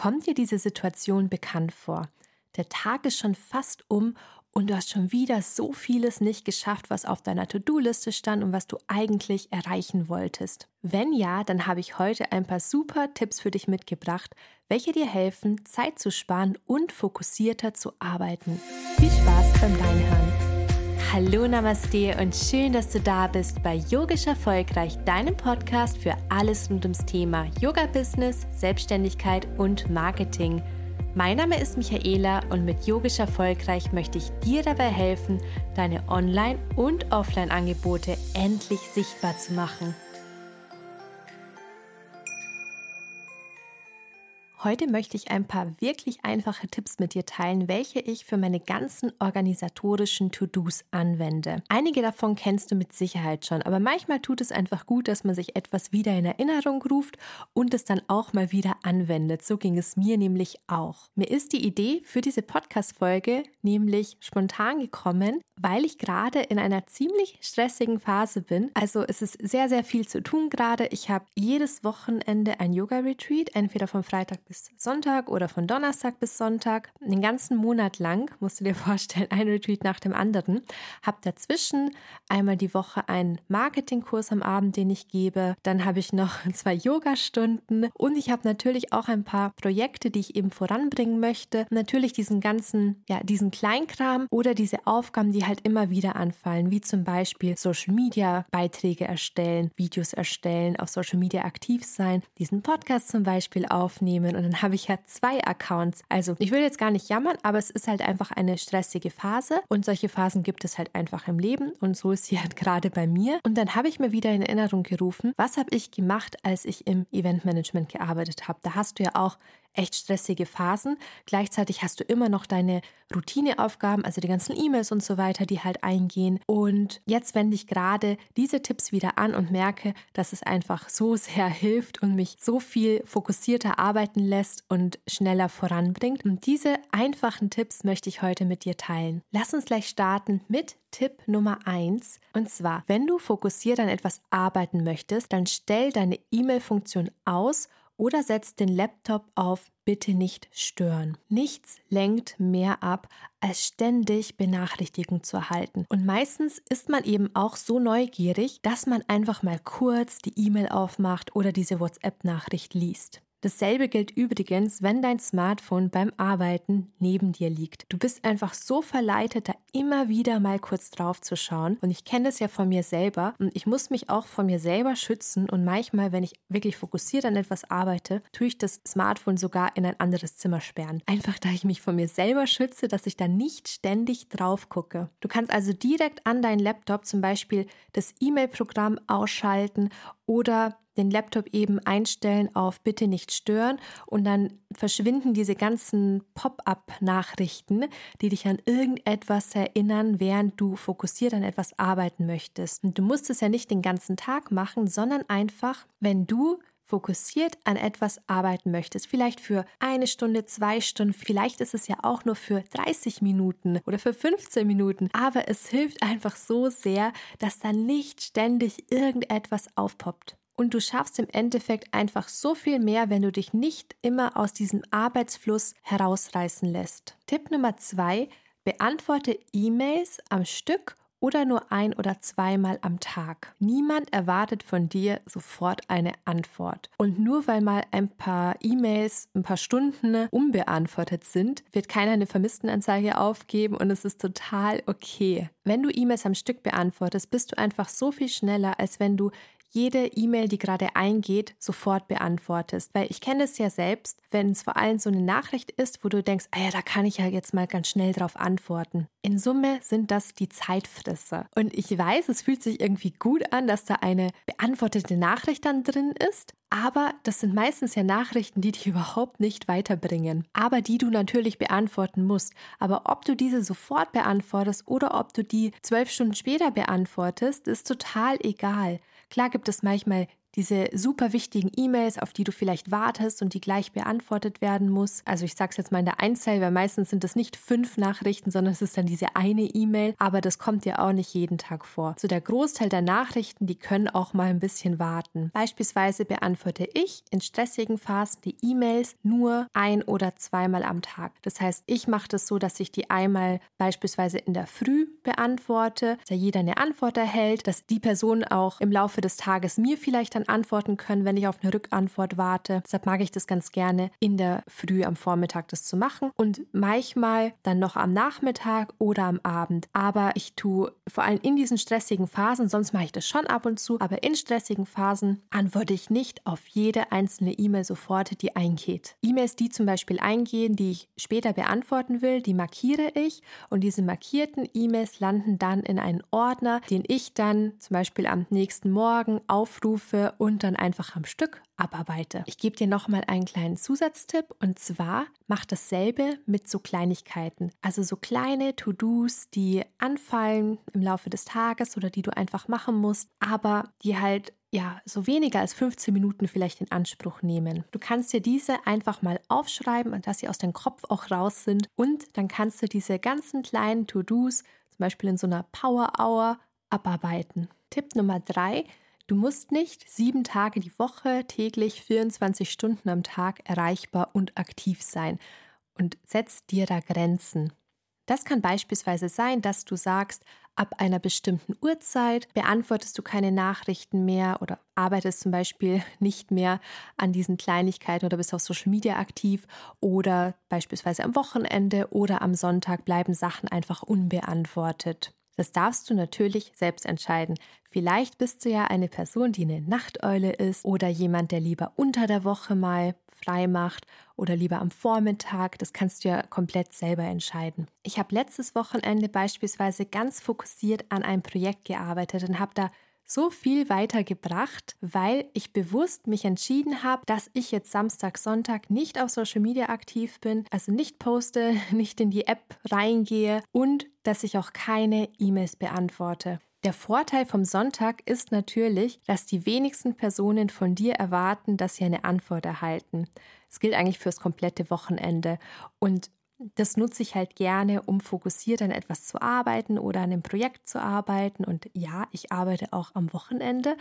Kommt dir diese Situation bekannt vor? Der Tag ist schon fast um und du hast schon wieder so vieles nicht geschafft, was auf deiner To-Do-Liste stand und was du eigentlich erreichen wolltest. Wenn ja, dann habe ich heute ein paar super Tipps für dich mitgebracht, welche dir helfen, Zeit zu sparen und fokussierter zu arbeiten. Viel Spaß beim Reinhören. Hallo Namaste und schön, dass du da bist bei Yogisch Erfolgreich, deinem Podcast für alles rund ums Thema Yoga-Business, Selbstständigkeit und Marketing – mein Name ist Michaela und mit Yogisch Erfolgreich möchte ich dir dabei helfen, deine Online- und Offline-Angebote endlich sichtbar zu machen. Heute möchte ich ein paar wirklich einfache Tipps mit dir teilen, welche ich für meine ganzen organisatorischen To-Dos anwende. Einige davon kennst du mit Sicherheit schon, aber manchmal tut es einfach gut, dass man sich etwas wieder in Erinnerung ruft und es dann auch mal wieder anwendet. So ging es mir nämlich auch. Mir ist die Idee für diese Podcast-Folge nämlich spontan gekommen, weil ich gerade in einer ziemlich stressigen Phase bin. Also es ist sehr, sehr viel zu tun gerade. Ich habe jedes Wochenende ein Yoga-Retreat, entweder vom Freitag bis Sonntag oder von Donnerstag bis Sonntag, den ganzen Monat lang, musst du dir vorstellen, ein Retreat nach dem anderen. Habe dazwischen einmal die Woche einen Marketingkurs am Abend, den ich gebe. Dann habe ich noch zwei Yoga-Stunden und ich habe natürlich auch ein paar Projekte, die ich eben voranbringen möchte. Natürlich diesen ganzen, ja, diesen Kleinkram oder diese Aufgaben, die halt immer wieder anfallen, wie zum Beispiel Social Media Beiträge erstellen, Videos erstellen, auf Social Media aktiv sein, diesen Podcast zum Beispiel aufnehmen und dann habe ich ja zwei Accounts. Also ich will jetzt gar nicht jammern, aber es ist halt einfach eine stressige Phase und solche Phasen gibt es halt einfach im Leben und so ist sie halt gerade bei mir. Und dann habe ich mir wieder in Erinnerung gerufen, was habe ich gemacht, als ich im Eventmanagement gearbeitet habe. Da hast du ja auch echt stressige Phasen. Gleichzeitig hast du immer noch deine Routineaufgaben, also die ganzen E-Mails und so weiter, die halt eingehen. Und jetzt wende ich gerade diese Tipps wieder an und merke, dass es einfach so sehr hilft und mich so viel fokussierter arbeiten lässt und schneller voranbringt. Und diese einfachen Tipps möchte ich heute mit dir teilen. Lass uns gleich starten mit Tipp Nummer 1. Und zwar, wenn du fokussiert an etwas arbeiten möchtest, dann stell deine E-Mail-Funktion aus oder setzt den Laptop auf Bitte nicht stören. Nichts lenkt mehr ab, als ständig Benachrichtigungen zu erhalten. Und meistens ist man eben auch so neugierig, dass man einfach mal kurz die E-Mail aufmacht oder diese WhatsApp-Nachricht liest. Dasselbe gilt übrigens, wenn dein Smartphone beim Arbeiten neben dir liegt. Du bist einfach so verleitet, da immer wieder mal kurz drauf zu schauen. Und ich kenne das ja von mir selber und ich muss mich auch von mir selber schützen. Und manchmal, wenn ich wirklich fokussiert an etwas arbeite, tue ich das Smartphone sogar in ein anderes Zimmer sperren. Einfach da ich mich von mir selber schütze, dass ich da nicht ständig drauf gucke. Du kannst also direkt an deinen Laptop zum Beispiel das E-Mail-Programm ausschalten oder den Laptop eben einstellen auf Bitte nicht stören und dann verschwinden diese ganzen Pop-up-Nachrichten, die dich an irgendetwas erinnern, während du fokussiert an etwas arbeiten möchtest. Und du musst es ja nicht den ganzen Tag machen, sondern einfach, wenn du fokussiert an etwas arbeiten möchtest, vielleicht für eine Stunde, zwei Stunden, vielleicht ist es ja auch nur für 30 Minuten oder für 15 Minuten, aber es hilft einfach so sehr, dass da nicht ständig irgendetwas aufpoppt. Und du schaffst im Endeffekt einfach so viel mehr, wenn du dich nicht immer aus diesem Arbeitsfluss herausreißen lässt. Tipp Nummer zwei, beantworte E-Mails am Stück oder nur ein oder zweimal am Tag. Niemand erwartet von dir sofort eine Antwort. Und nur weil mal ein paar E-Mails, ein paar Stunden unbeantwortet sind, wird keiner eine Vermisstenanzeige aufgeben und es ist total okay. Wenn du E-Mails am Stück beantwortest, bist du einfach so viel schneller, als wenn du jede E-Mail, die gerade eingeht, sofort beantwortest. Weil ich kenne es ja selbst, wenn es vor allem so eine Nachricht ist, wo du denkst, ah ja, da kann ich ja jetzt mal ganz schnell drauf antworten. In Summe sind das die Zeitfresser. Und ich weiß, es fühlt sich irgendwie gut an, dass da eine beantwortete Nachricht dann drin ist. Aber das sind meistens ja Nachrichten, die dich überhaupt nicht weiterbringen, aber die du natürlich beantworten musst. Aber ob du diese sofort beantwortest oder ob du die zwölf Stunden später beantwortest, ist total egal. Klar gibt es manchmal diese super wichtigen E-Mails, auf die du vielleicht wartest und die gleich beantwortet werden muss. Also ich sage es jetzt mal in der Einzahl, weil meistens sind es nicht fünf Nachrichten, sondern es ist dann diese eine E-Mail, aber das kommt dir auch nicht jeden Tag vor. So der Großteil der Nachrichten, die können auch mal ein bisschen warten. Beispielsweise beantworte ich in stressigen Phasen die E-Mails nur ein oder zweimal am Tag. Das heißt, ich mache das so, dass ich die einmal beispielsweise in der Früh beantworte, dass jeder eine Antwort erhält, dass die Person auch im Laufe des Tages mir vielleicht dann antworten können, wenn ich auf eine Rückantwort warte. Deshalb mag ich das ganz gerne in der Früh am Vormittag das zu machen und manchmal dann noch am Nachmittag oder am Abend. Aber ich tue vor allem in diesen stressigen Phasen, sonst mache ich das schon ab und zu, aber in stressigen Phasen antworte ich nicht auf jede einzelne E-Mail sofort, die eingeht. E-Mails, die zum Beispiel eingehen, die ich später beantworten will, die markiere ich und diese markierten E-Mails landen dann in einen Ordner, den ich dann zum Beispiel am nächsten Morgen aufrufe und dann einfach am Stück abarbeite. Ich gebe dir nochmal einen kleinen Zusatztipp und zwar mach dasselbe mit so Kleinigkeiten. Also so kleine To-Dos, die anfallen im Laufe des Tages oder die du einfach machen musst, aber die halt ja, so weniger als 15 Minuten vielleicht in Anspruch nehmen. Du kannst dir diese einfach mal aufschreiben und dass sie aus deinem Kopf auch raus sind und dann kannst du diese ganzen kleinen To-Dos zum Beispiel in so einer Power Hour abarbeiten. Tipp Nummer drei, Du musst nicht sieben Tage die Woche, täglich 24 Stunden am Tag erreichbar und aktiv sein und setz dir da Grenzen. Das kann beispielsweise sein, dass du sagst, ab einer bestimmten Uhrzeit beantwortest du keine Nachrichten mehr oder arbeitest zum Beispiel nicht mehr an diesen Kleinigkeiten oder bist auf Social Media aktiv oder beispielsweise am Wochenende oder am Sonntag bleiben Sachen einfach unbeantwortet. Das darfst du natürlich selbst entscheiden. Vielleicht bist du ja eine Person, die eine Nachteule ist oder jemand, der lieber unter der Woche mal frei macht oder lieber am Vormittag. Das kannst du ja komplett selber entscheiden. Ich habe letztes Wochenende beispielsweise ganz fokussiert an einem Projekt gearbeitet und habe da so viel weitergebracht, weil ich bewusst mich entschieden habe, dass ich jetzt Samstag, Sonntag nicht auf Social Media aktiv bin, also nicht poste, nicht in die App reingehe und dass ich auch keine E-Mails beantworte. Der Vorteil vom Sonntag ist natürlich, dass die wenigsten Personen von dir erwarten, dass sie eine Antwort erhalten. Es gilt eigentlich fürs komplette Wochenende. Und das nutze ich halt gerne, um fokussiert an etwas zu arbeiten oder an einem Projekt zu arbeiten. Und ja, ich arbeite auch am Wochenende.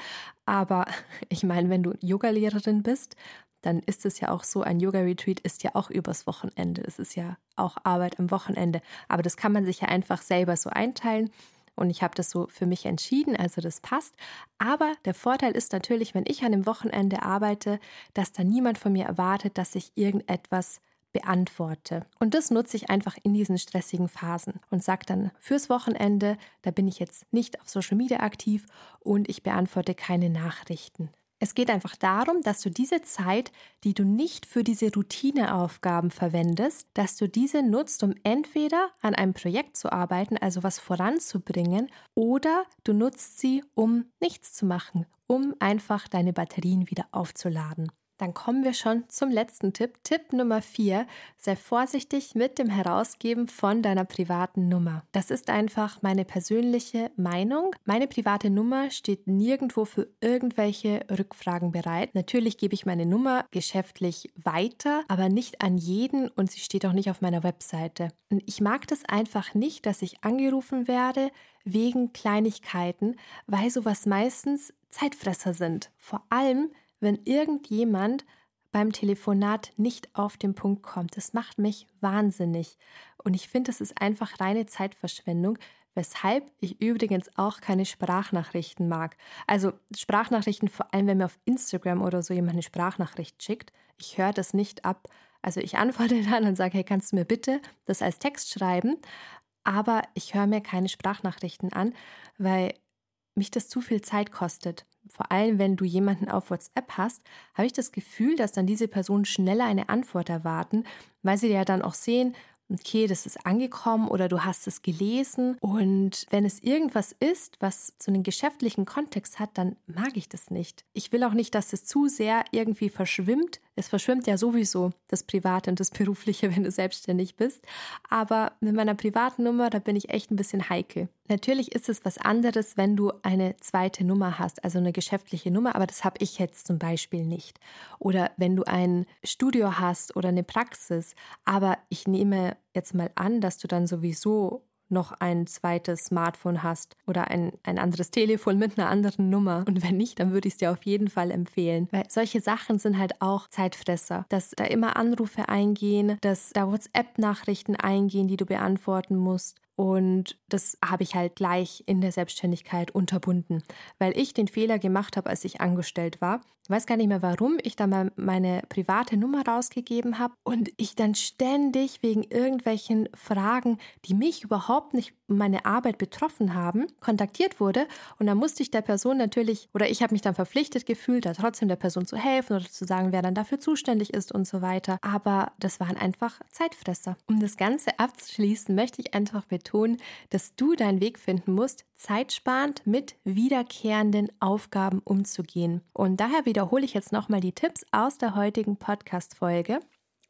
Aber ich meine, wenn du Yogalehrerin bist, dann ist es ja auch so, ein Yoga-Retreat ist ja auch übers Wochenende. Es ist ja auch Arbeit am Wochenende. Aber das kann man sich ja einfach selber so einteilen. Und ich habe das so für mich entschieden, also das passt. Aber der Vorteil ist natürlich, wenn ich an einem Wochenende arbeite, dass da niemand von mir erwartet, dass ich irgendetwas beantworte. Und das nutze ich einfach in diesen stressigen Phasen und sage dann fürs Wochenende, da bin ich jetzt nicht auf Social Media aktiv und ich beantworte keine Nachrichten. Es geht einfach darum, dass du diese Zeit, die du nicht für diese Routineaufgaben verwendest, dass du diese nutzt, um entweder an einem Projekt zu arbeiten, also was voranzubringen, oder du nutzt sie, um nichts zu machen, um einfach deine Batterien wieder aufzuladen. Dann kommen wir schon zum letzten Tipp. Tipp Nummer 4. Sei vorsichtig mit dem Herausgeben von deiner privaten Nummer. Das ist einfach meine persönliche Meinung. Meine private Nummer steht nirgendwo für irgendwelche Rückfragen bereit. Natürlich gebe ich meine Nummer geschäftlich weiter, aber nicht an jeden und sie steht auch nicht auf meiner Webseite. Und ich mag das einfach nicht, dass ich angerufen werde wegen Kleinigkeiten, weil sowas meistens Zeitfresser sind. Vor allem, wenn irgendjemand beim Telefonat nicht auf den Punkt kommt. Das macht mich wahnsinnig. Und ich finde, das ist einfach reine Zeitverschwendung, weshalb ich übrigens auch keine Sprachnachrichten mag. Also Sprachnachrichten, vor allem wenn mir auf Instagram oder so jemand eine Sprachnachricht schickt, ich höre das nicht ab. Also ich antworte dann und sage, hey, kannst du mir bitte das als Text schreiben? Aber ich höre mir keine Sprachnachrichten an, weil mich das zu viel Zeit kostet vor allem wenn du jemanden auf WhatsApp hast, habe ich das Gefühl, dass dann diese Personen schneller eine Antwort erwarten, weil sie ja dann auch sehen, okay, das ist angekommen oder du hast es gelesen. Und wenn es irgendwas ist, was so einen geschäftlichen Kontext hat, dann mag ich das nicht. Ich will auch nicht, dass es zu sehr irgendwie verschwimmt, Es verschwimmt ja sowieso das Private und das Berufliche, wenn du selbstständig bist. Aber mit meiner privaten Nummer, da bin ich echt ein bisschen heikel. Natürlich ist es was anderes, wenn du eine zweite Nummer hast, also eine geschäftliche Nummer, aber das habe ich jetzt zum Beispiel nicht. Oder wenn du ein Studio hast oder eine Praxis, aber ich nehme jetzt mal an, dass du dann sowieso noch ein zweites Smartphone hast oder ein, ein anderes Telefon mit einer anderen Nummer. Und wenn nicht, dann würde ich es dir auf jeden Fall empfehlen. Weil solche Sachen sind halt auch Zeitfresser. Dass da immer Anrufe eingehen, dass da WhatsApp-Nachrichten eingehen, die du beantworten musst. Und das habe ich halt gleich in der Selbstständigkeit unterbunden, weil ich den Fehler gemacht habe, als ich angestellt war. Ich weiß gar nicht mehr, warum ich da mal meine private Nummer rausgegeben habe und ich dann ständig wegen irgendwelchen Fragen, die mich überhaupt nicht meine Arbeit betroffen haben, kontaktiert wurde. Und dann musste ich der Person natürlich, oder ich habe mich dann verpflichtet gefühlt, da trotzdem der Person zu helfen oder zu sagen, wer dann dafür zuständig ist und so weiter. Aber das waren einfach Zeitfresser. Um das Ganze abzuschließen, möchte ich einfach betonen, dass du deinen Weg finden musst, zeitsparend mit wiederkehrenden Aufgaben umzugehen. Und daher wiederhole ich jetzt nochmal die Tipps aus der heutigen Podcast-Folge.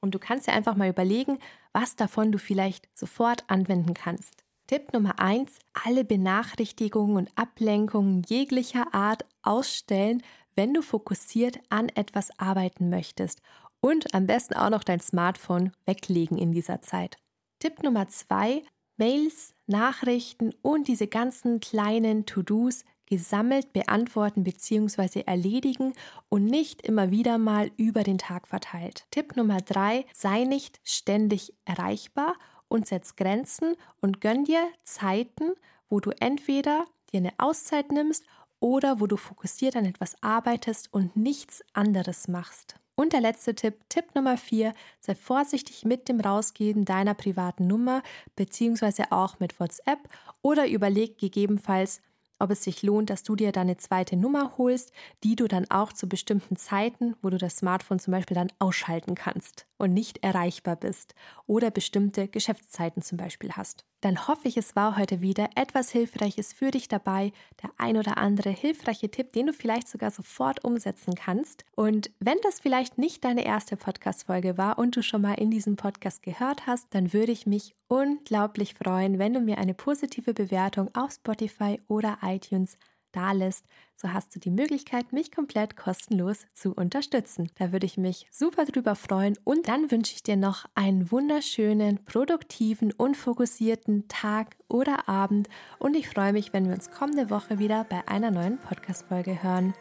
Und du kannst dir einfach mal überlegen, was davon du vielleicht sofort anwenden kannst. Tipp Nummer 1. Alle Benachrichtigungen und Ablenkungen jeglicher Art ausstellen, wenn du fokussiert an etwas arbeiten möchtest. Und am besten auch noch dein Smartphone weglegen in dieser Zeit. Tipp Nummer 2. Mails, Nachrichten und diese ganzen kleinen To-Dos gesammelt beantworten bzw. erledigen und nicht immer wieder mal über den Tag verteilt. Tipp Nummer drei: Sei nicht ständig erreichbar und setz Grenzen und gönn dir Zeiten, wo du entweder dir eine Auszeit nimmst oder wo du fokussiert an etwas arbeitest und nichts anderes machst. Und der letzte Tipp, Tipp Nummer 4, sei vorsichtig mit dem Rausgeben deiner privaten Nummer beziehungsweise auch mit WhatsApp oder überleg gegebenenfalls, ob es sich lohnt, dass du dir deine zweite Nummer holst, die du dann auch zu bestimmten Zeiten, wo du das Smartphone zum Beispiel dann ausschalten kannst und nicht erreichbar bist oder bestimmte Geschäftszeiten zum Beispiel hast. Dann hoffe ich, es war heute wieder etwas Hilfreiches für dich dabei, der ein oder andere hilfreiche Tipp, den du vielleicht sogar sofort umsetzen kannst. Und wenn das vielleicht nicht deine erste Podcast-Folge war und du schon mal in diesem Podcast gehört hast, dann würde ich mich unglaublich freuen, wenn du mir eine positive Bewertung auf Spotify oder iTunes da lässt, so hast du die Möglichkeit, mich komplett kostenlos zu unterstützen. Da würde ich mich super drüber freuen und dann wünsche ich dir noch einen wunderschönen, produktiven und fokussierten Tag oder Abend und ich freue mich, wenn wir uns kommende Woche wieder bei einer neuen Podcast-Folge hören.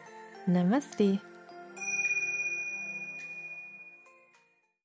Namaste.